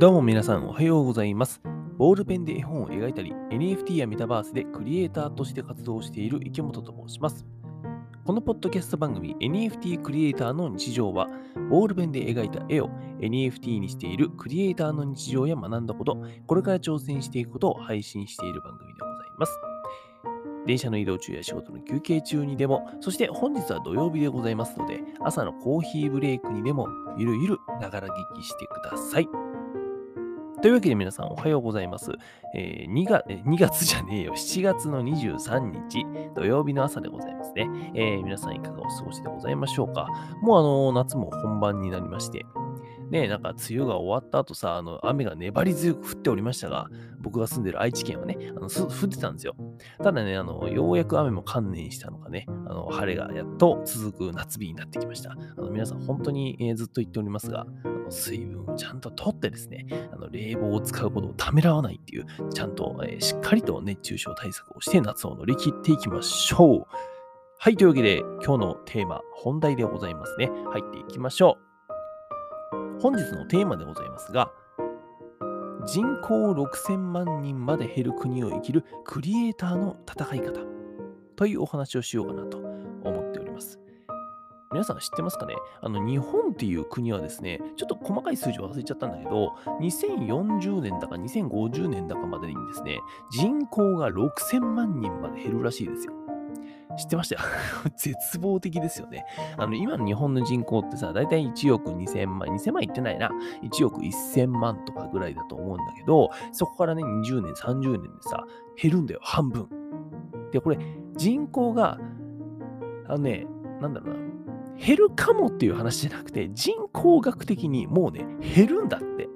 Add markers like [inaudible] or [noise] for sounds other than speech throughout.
どうも皆さんおはようございます。ボールペンで絵本を描いたり、NFT やメタバースでクリエイターとして活動している池本と申します。このポッドキャスト番組 NFT クリエイターの日常は、ボールペンで描いた絵を NFT にしているクリエイターの日常や学んだこと、これから挑戦していくことを配信している番組でございます。電車の移動中や仕事の休憩中にでも、そして本日は土曜日でございますので、朝のコーヒーブレイクにでも、ゆるゆるながら聞きしてください。というわけで皆さんおはようございます。えー 2, 月2月じゃねえよ、7月の23日土曜日の朝でございますね。えー皆さんいかがお過ごしでございましょうか。もうあの夏も本番になりまして、ね、なんか梅雨が終わった後さ、あの雨が粘り強く降っておりましたが、僕が住んでる愛知県はね、あの降ってたんですよ。ただね、あのようやく雨も観念したのかね、あの晴れがやっと続く夏日になってきました。あの皆さん本当に、えーずっと言っておりますが、水分をちゃんととってですね、あの冷房を使うことをためらわないっていう、ちゃんと、えーしっかりと熱中症対策をして夏を乗り切っていきましょう。はい、というわけで今日のテーマ、本題でございますね。入っていきましょう。本日のテーマでございますが、人口6000万人まで減る国を生きるクリエイターの戦い方というお話をしようかなと。皆さん知ってますかね？あの日本っていう国はですね、ちょっと細かい数字を忘れちゃったんだけど、2040年だか2050年だかまでにですね、人口が6000万人まで減るらしいですよ。知ってました？よ [laughs] 絶望的ですよね。あの、今の日本の人口ってさ、だいたい1億2000万、2000万いってないな。1億1000万とかぐらいだと思うんだけど、そこからね、20年、30年でさ、減るんだよ、半分。で、これ、人口が、あのね、なんだろうな、減るかもっていう話じゃなくて、人工学的にもうね、減るんだって。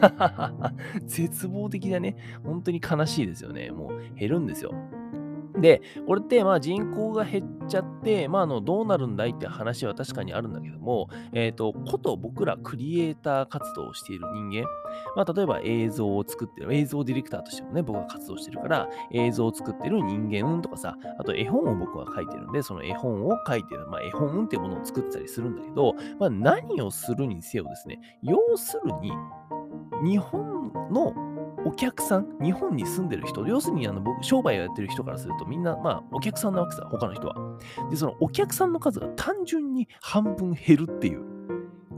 [laughs] 絶望的だね。本当に悲しいですよね。もう減るんですよ。で、これってまあ人口が減っちゃって、まあ、あのどうなるんだいって話は確かにあるんだけども、えっ、と、こと僕らクリエイター活動をしている人間、まあ、例えば映像を作ってる、映像ディレクターとしてもね、僕が活動してるから、映像を作ってる人間とかさ、あと絵本を僕は書いてるんで、その絵本を書いてる、まあ、絵本っていうものを作ってたりするんだけど、まあ、何をするにせよですね、要するに、日本のお客さん、日本に住んでる人、要するにあの僕、商売をやってる人からすると、みんな、まあ、お客さんなわけさ、他の人は。で、そのお客さんの数が単純に半分減るっていう。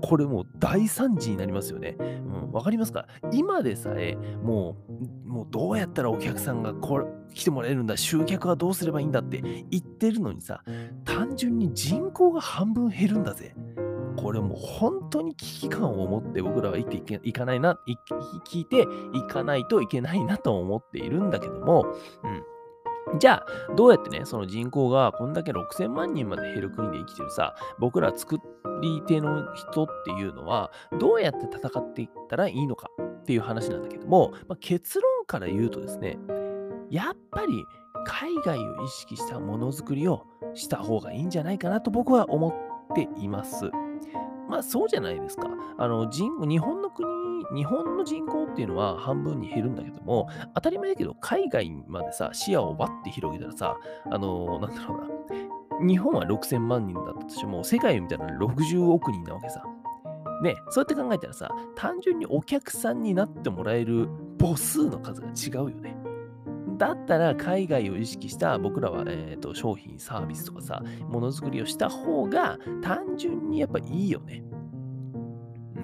これもう大惨事になりますよね。うん、わかりますか？今でさえ、もう、もうどうやったらお客さんがこれ来てもらえるんだ、集客はどうすればいいんだって言ってるのにさ、単純に人口が半分減るんだぜ。これもう本当に危機感を持って僕らは生きていけいかないな、い聞いていかないといけないなと思っているんだけども、うん。じゃあ、どうやってね、その人口がこんだけ6000万人まで減る国で生きてるさ、僕ら作り手の人っていうのは、どうやって戦っていったらいいのかっていう話なんだけども、まあ、結論から言うとですね、やっぱり海外を意識したものづくりをした方がいいんじゃないかなと僕は思っています。まあそうじゃないですか。あの人日本の国、日本の人口っていうのは半分に減るんだけども、当たり前だけど、海外までさ、視野をバッて広げたらさ、あのなんだろうな、日本は6000万人だったとしても、世界を見たら60億人なわけさ。ね、そうやって考えたらさ、単純にお客さんになってもらえる母数の数が違うよね。だったら海外を意識した僕らは、えー、と商品、サービスとかさ、ものづくりをした方が単純にやっぱいいよね。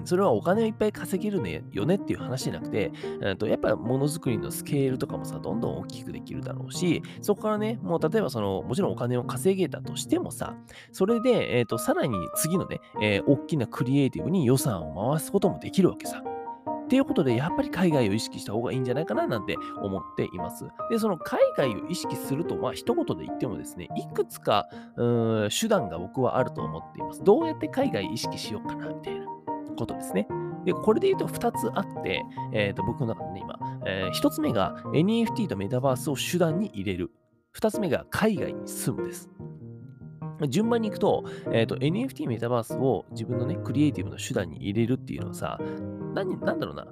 それはお金をいっぱい稼げるねよねっていう話じゃなくて、えーとやっぱものづくりのスケールとかもさ、どんどん大きくできるだろうし、そこからね、もう例えばその、もちろんお金を稼げたとしてもさ、それで、えー、とさらに次のね、えー大きなクリエイティブに予算を回すこともできるわけさ。っていうことで、やっぱり海外を意識した方がいいんじゃないかななんて思っています。で、その海外を意識すると、まあ、一言で言ってもですね、いくつかうーん手段が僕はあると思っています。どうやって海外意識しようかな、みたいなことですね。で、これで言うと2つあって、えー、と僕の中でね、今、え1つ目が NFT とメタバースを手段に入れる。2つ目が海外に住むです。順番に行くと、えーと、NFT メタバースを自分のね、クリエイティブの手段に入れるっていうのはさ、何なんだろうな、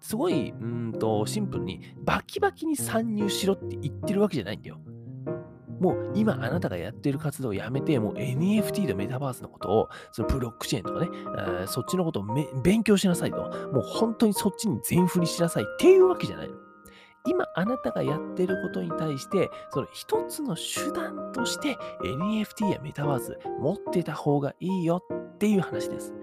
すごい、うんと、シンプルに、バキバキに参入しろって言ってるわけじゃないんだよ。もう今あなたがやってる活動をやめて、もう NFT とメタバースのことを、そのブロックチェーンとかね、えーそっちのことを勉強しなさいと。もう本当にそっちに全振りしなさいっていうわけじゃないの。今あなたがやってることに対して、その一つの手段として NFT やメタバース持ってた方がいいよっていう話です。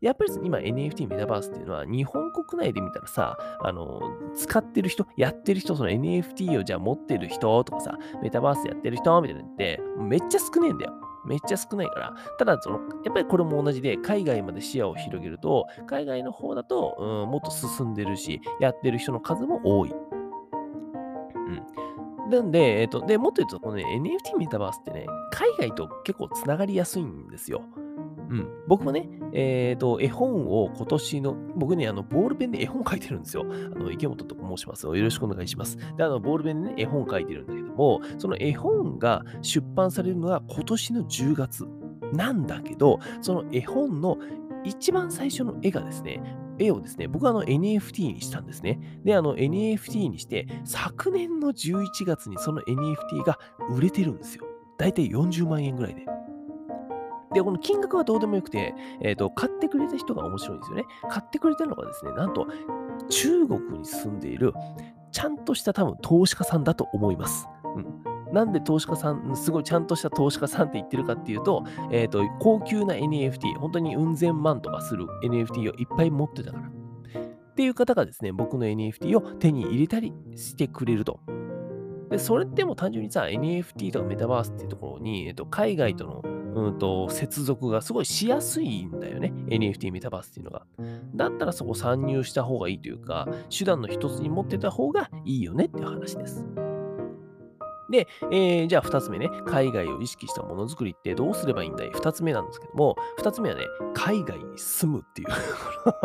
やっぱり今 NFT メタバースっていうのは日本国内で見たらさ、あの、使ってる人、やってる人、その NFT をじゃあ持ってる人とかさ、メタバースやってる人みたいなのってめっちゃ少ねえんだよ。めっちゃ少ないから。ただ、その、やっぱりこれも同じで、海外まで視野を広げると、海外の方だと、うん、もっと進んでるし、やってる人の数も多い。うん。なんで、えっ、と、で、もっと言うと、このね、NFT メタバースってね、海外と結構つながりやすいんですよ。うん。僕もね、えっ、と、絵本を今年の、僕ね、あの、ボールペンで絵本書いてるんですよ。あの、池本と申します。よろしくお願いします。で、あの、ボールペンでね、絵本書いてるんだけども、その絵本が出版されるのが今年の10月なんだけど、その絵本の一番最初の絵がですね、絵をですね、僕はあの NFT にしたんですね。で、あの NFT にして、昨年の11月にその NFT が売れてるんですよ。だいたい40万円ぐらいで。で、この金額はどうでもよくて、えっ、と、買ってくれた人が面白いんですよね。買ってくれたのがですね、なんと中国に住んでいる、ちゃんとした多分投資家さんだと思います。うん。なんで投資家さん、すごいちゃんとした投資家さんって言ってるかっていうと、えっ、と、高級な NFT、本当にうん千万とかする NFT をいっぱい持ってたから。っていう方がですね、僕の NFT を手に入れたりしてくれると。で、それっても単純にさ、NFT とかメタバースっていうところに、えっと、海外との、うんと、接続がすごいしやすいんだよね。NFT、メタバースっていうのが。だったらそこ参入した方がいいというか、手段の一つに持ってた方がいいよねっていう話です。で、えーじゃあ2つ目ね、海外を意識したものづくりってどうすればいいんだい ?2 つ目なんですけども、2つ目はね、海外に住むっていう。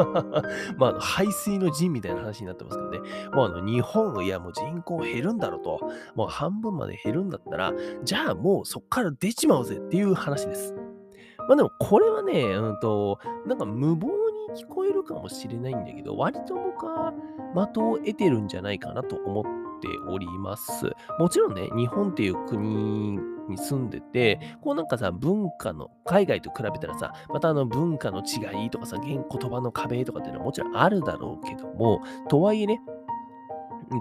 [laughs] まあ、排水の陣みたいな話になってますけどね、もうあの日本、いやもう人口減るんだろうと、もう半分まで減るんだったら、じゃあもうそこから出ちまうぜっていう話です。まあでもこれはね、うんと、なんか無謀に聞こえるかもしれないんだけど、割と僕は的を得てるんじゃないかなと思ってております。もちろんね、日本っていう国に住んでて、こうなんかさ、文化の、海外と比べたらさ、またあの文化の違いとかさ、言葉の壁とかっていうのはもちろんあるだろうけども、とはいえね、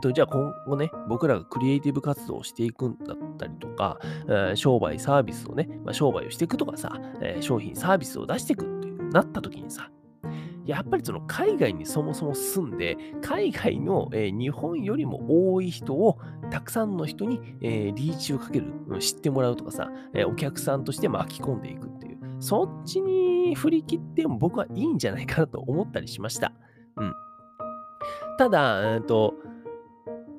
と、じゃあ今後ね、僕らがクリエイティブ活動をしていくんだったりとか、えー商売、サービスをね、まあ、商売をしていくとかさ、え商品、サービスを出していくっていうなった時にさ、やっぱりその海外にそもそも住んで、海外の、えー日本よりも多い人を、たくさんの人に、えーリーチをかける、知ってもらうとかさ、えーお客さんとして巻き込んでいくっていう、そっちに振り切っても僕はいいんじゃないかなと思ったりしました。うん。ただ、えーと、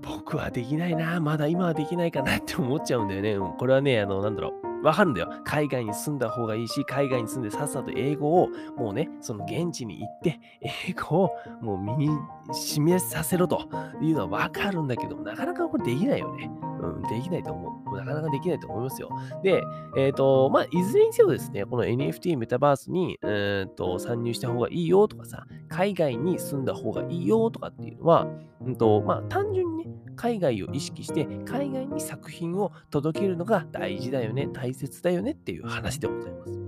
僕はできないな、まだ今はできないかなって思っちゃうんだよね。これはね、あの、なんだろう。わかるんだよ。海外に住んだ方がいいし、海外に住んでさっさと英語を、もうね、その現地に行って、英語をもう身に示させろというのはわかるんだけど、なかなかこれできないよね。うん、できないと思う。なかなかできないと思いますよ。で、えっ、と、まあ、いずれにせよですね、この NFT メタバースに、えー、と参入した方がいいよとかさ、海外に住んだ方がいいよとかっていうのは、うんとまあ、単純にね、海外を意識して、海外に作品を届けるのが大事だよね、大切だよねっていう話でございます。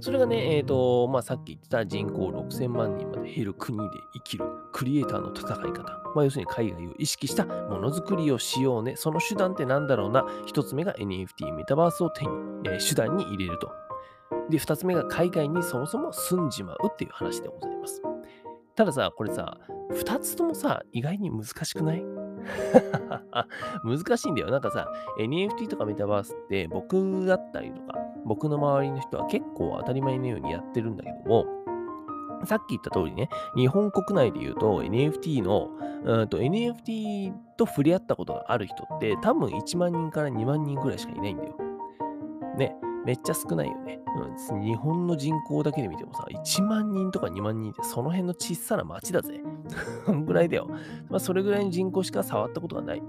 それがね、えっ、と、まあ、さっき言った人口6000万人まで減る国で生きるクリエイターの戦い方。まあ、要するに海外を意識したものづくりをしようね。その手段ってなんだろうな。一つ目が NFT、メタバースを手に、えー手段に入れると。で、二つ目が海外にそもそも住んじまうっていう話でございます。たださ、これさ、二つともさ、意外に難しくない？[laughs] 難しいんだよ。なんかさ、NFT とかメタバースって僕だったりとか、僕の周りの人は結構当たり前のようにやってるんだけども、さっき言った通りね、日本国内で言うと NFT の、うんと NFT と触れ合ったことがある人って多分1万人から2万人ぐらいしかいないんだよ。ね、めっちゃ少ないよね。日本の人口だけで見てもさ、1万人とか2万人ってその辺の小さな町だぜ。[laughs] そんぐらいだよ。まあ、それぐらいの人口しか触ったことがない。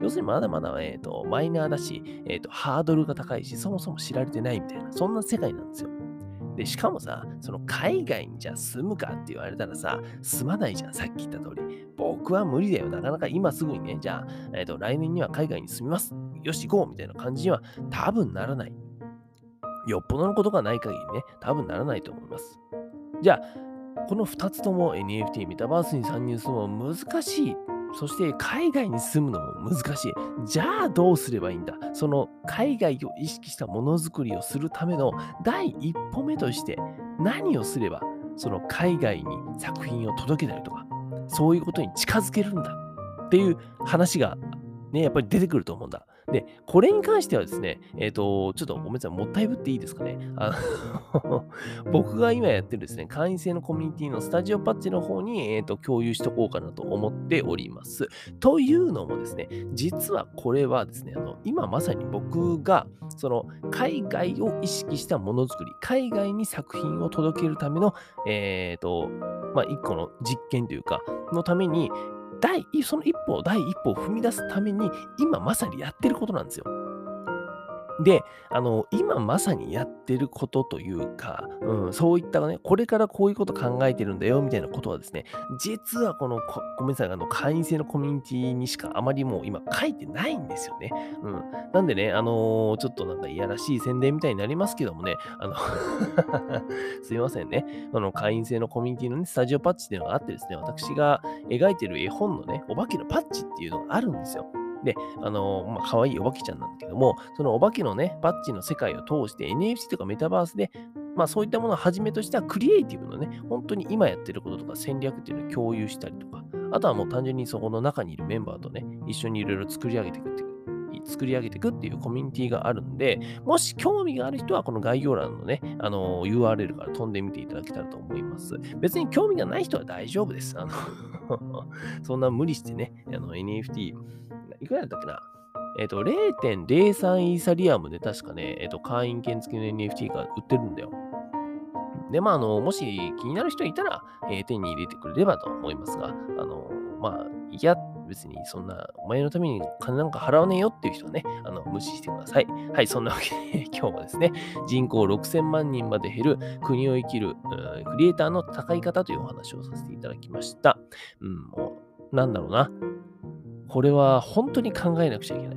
要するにまだまだ、えーとマイナーだし、えーと、ハードルが高いし、そもそも知られてないみたいな、そんな世界なんですよ。で、しかもさ、その海外にじゃ住むかって言われたらさ、住まないじゃん、さっき言った通り。僕は無理だよ。なかなか今すぐにね、じゃあ、え、ー、と、来年には海外に住みます。よし、行こうみたいな感じには多分ならない。よっぽどのことがない限りね、多分ならないと思います。じゃあ、この2つとも NFT、メタバースに参入するのも難しい。そして海外に住むのも難しい。じゃあどうすればいいんだ？その海外を意識したものづくりをするための第一歩目として何をすればその海外に作品を届けたりとかそういうことに近づけるんだ？っていう話がね、やっぱり出てくると思うんだ。で、これに関してはですね、えっ、ー、と、ちょっとごめんなさい、もったいぶっていいですかね。あの [laughs] 僕が今やってるですね、会員制のコミュニティのスタジオパッチの方に、えーと、共有しとこうかなと思っております。というのもですね、実はこれはですね、あの今まさに僕が、その海外を意識したものづくり、海外に作品を届けるための、えっ、ー、と、まあ、一個の実験というか、のために、第、その一歩、第一歩を踏み出すために、今まさにやってることなんですよ。で、あの、今まさにやってることというか、うん、そういったね、これからこういうこと考えてるんだよ、みたいなことはですね、実はこの、ごめんなさい、あの、会員制のコミュニティにしかあまりもう今書いてないんですよね。うん。なんでね、あのー、ちょっとなんかいやらしい宣伝みたいになりますけどもね、あの [laughs] すいませんね。あの、会員制のコミュニティのね、スタジオパッチっていうのがあってですね、私が描いてる絵本のね、お化けのパッチっていうのがあるんですよ。で、あのまあ、可愛いお化けちゃんなんだけども、そのお化けのね、バッジの世界を通して NFT とかメタバースで、まあそういったものをはじめとしたクリエイティブのね、本当に今やってることとか戦略っていうのを共有したりとか、あとはもう単純にそこの中にいるメンバーとね、一緒にいろいろ作り上げていくっていう作り上げていくっていうコミュニティがあるんで、もし興味がある人はこの概要欄のね、あの URL から飛んでみていただけたらと思います。別に興味がない人は大丈夫です。あの [laughs] そんな無理してね、あの NFT、いくらだったっけな？えっ、ー、と、0.03イーサリアムで確かね、えっ、ー、と、会員券付きの NFT が売ってるんだよ。で、まあ、あの、もし気になる人いたら、えー、手に入れてくれればと思いますが、あの、まあ、いや、別にそんな、お前のために金なんか払わねえよっていう人はね、あの、無視してください。はい、そんなわけで、[laughs] 今日はですね、人口6000万人まで減る国を生きる、うんクリエイターの高い方というお話をさせていただきました。うん、もう、なんだろうな。これは本当に考えなくちゃいけない。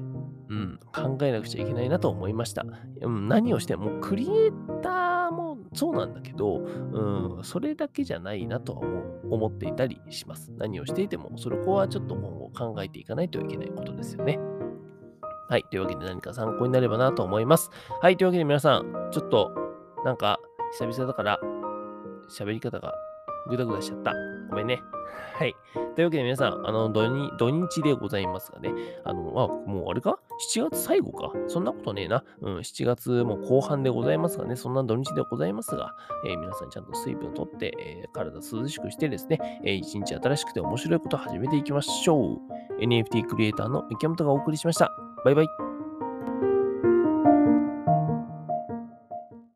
うん、考えなくちゃいけないなと思いました。うん、何をしても、クリエイターもそうなんだけど、うん、それだけじゃないなとは思っていたりします。何をしていても、それこはちょっと今後考えていかないといけないことですよね。はい。というわけで何か参考になればなと思います。はい。というわけで皆さん、ちょっと、なんか、久々だから、喋り方がぐだぐだしちゃった。ごめんね。はい。というわけで皆さん、あの土日、土日でございますがね、あの、あ、もうあれか ?7 月最後かそんなことねえな。うん、7月も後半でございますがね、そんな土日でございますが、えー、皆さんちゃんと水分をとって、えー、体涼しくしてですね、えー、一日新しくて面白いことを始めていきましょう。NFT クリエイターのミキャムトがお送りしました。バイバイ。